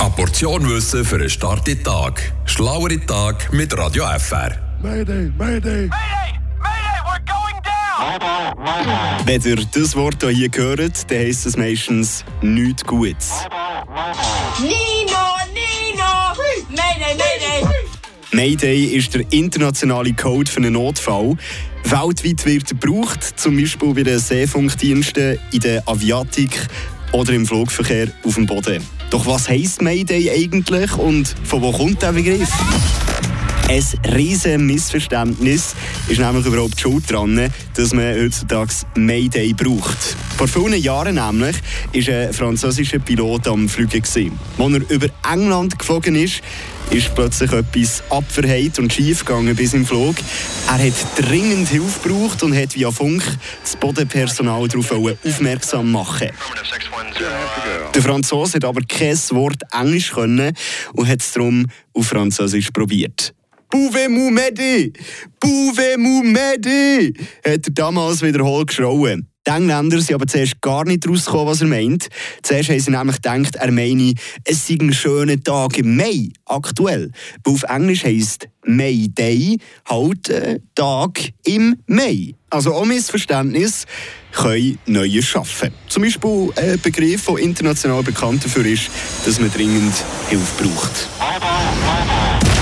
Eine Portion Wissen für einen starken Tag. Schlauere Tag mit Radio FR. Mayday, Mayday! Wenn ihr das Wort hier hört, dann heisst es meistens nichts Gutes. Nino, Nino! Mayday, Mayday! Mayday ist der internationale Code für einen Notfall. Weltweit wird er gebraucht, zum Beispiel bei den Seefunkdiensten, in der Aviatik oder im Flugverkehr auf dem Boden. Doch was heisst Mayday eigentlich und von wo kommt der Begriff? Ein riesen Missverständnis ist nämlich überhaupt schuld daran, dass man heutzutage Mayday braucht. Vor vielen Jahren nämlich war ein französischer Pilot am Fliegen. Als er über England geflogen ist, ist plötzlich etwas abverheilt und schief gegangen bis im Flug. Er hat dringend Hilfe gebraucht und hat via Funk das Bodenpersonal darauf aufmerksam machen. Der Franzose hat aber kein Wort Englisch können und hat es darum auf Französisch probiert. Pouvez-vous m'aider? Pouvez-vous m'aider? hat er damals wiederholt geschrauen. Die Engländer sind aber zuerst gar nicht rausgekommen, was er meint. Zuerst haben sie nämlich gedacht, er meine, es sei ein schöner Tag im Mai, aktuell. Weil auf Englisch heisst May Day halt äh, Tag im Mai. Also auch Missverständnis können Neues schaffen. Zum Beispiel ein Begriff, der international bekannt dafür ist, dass man dringend Hilfe braucht.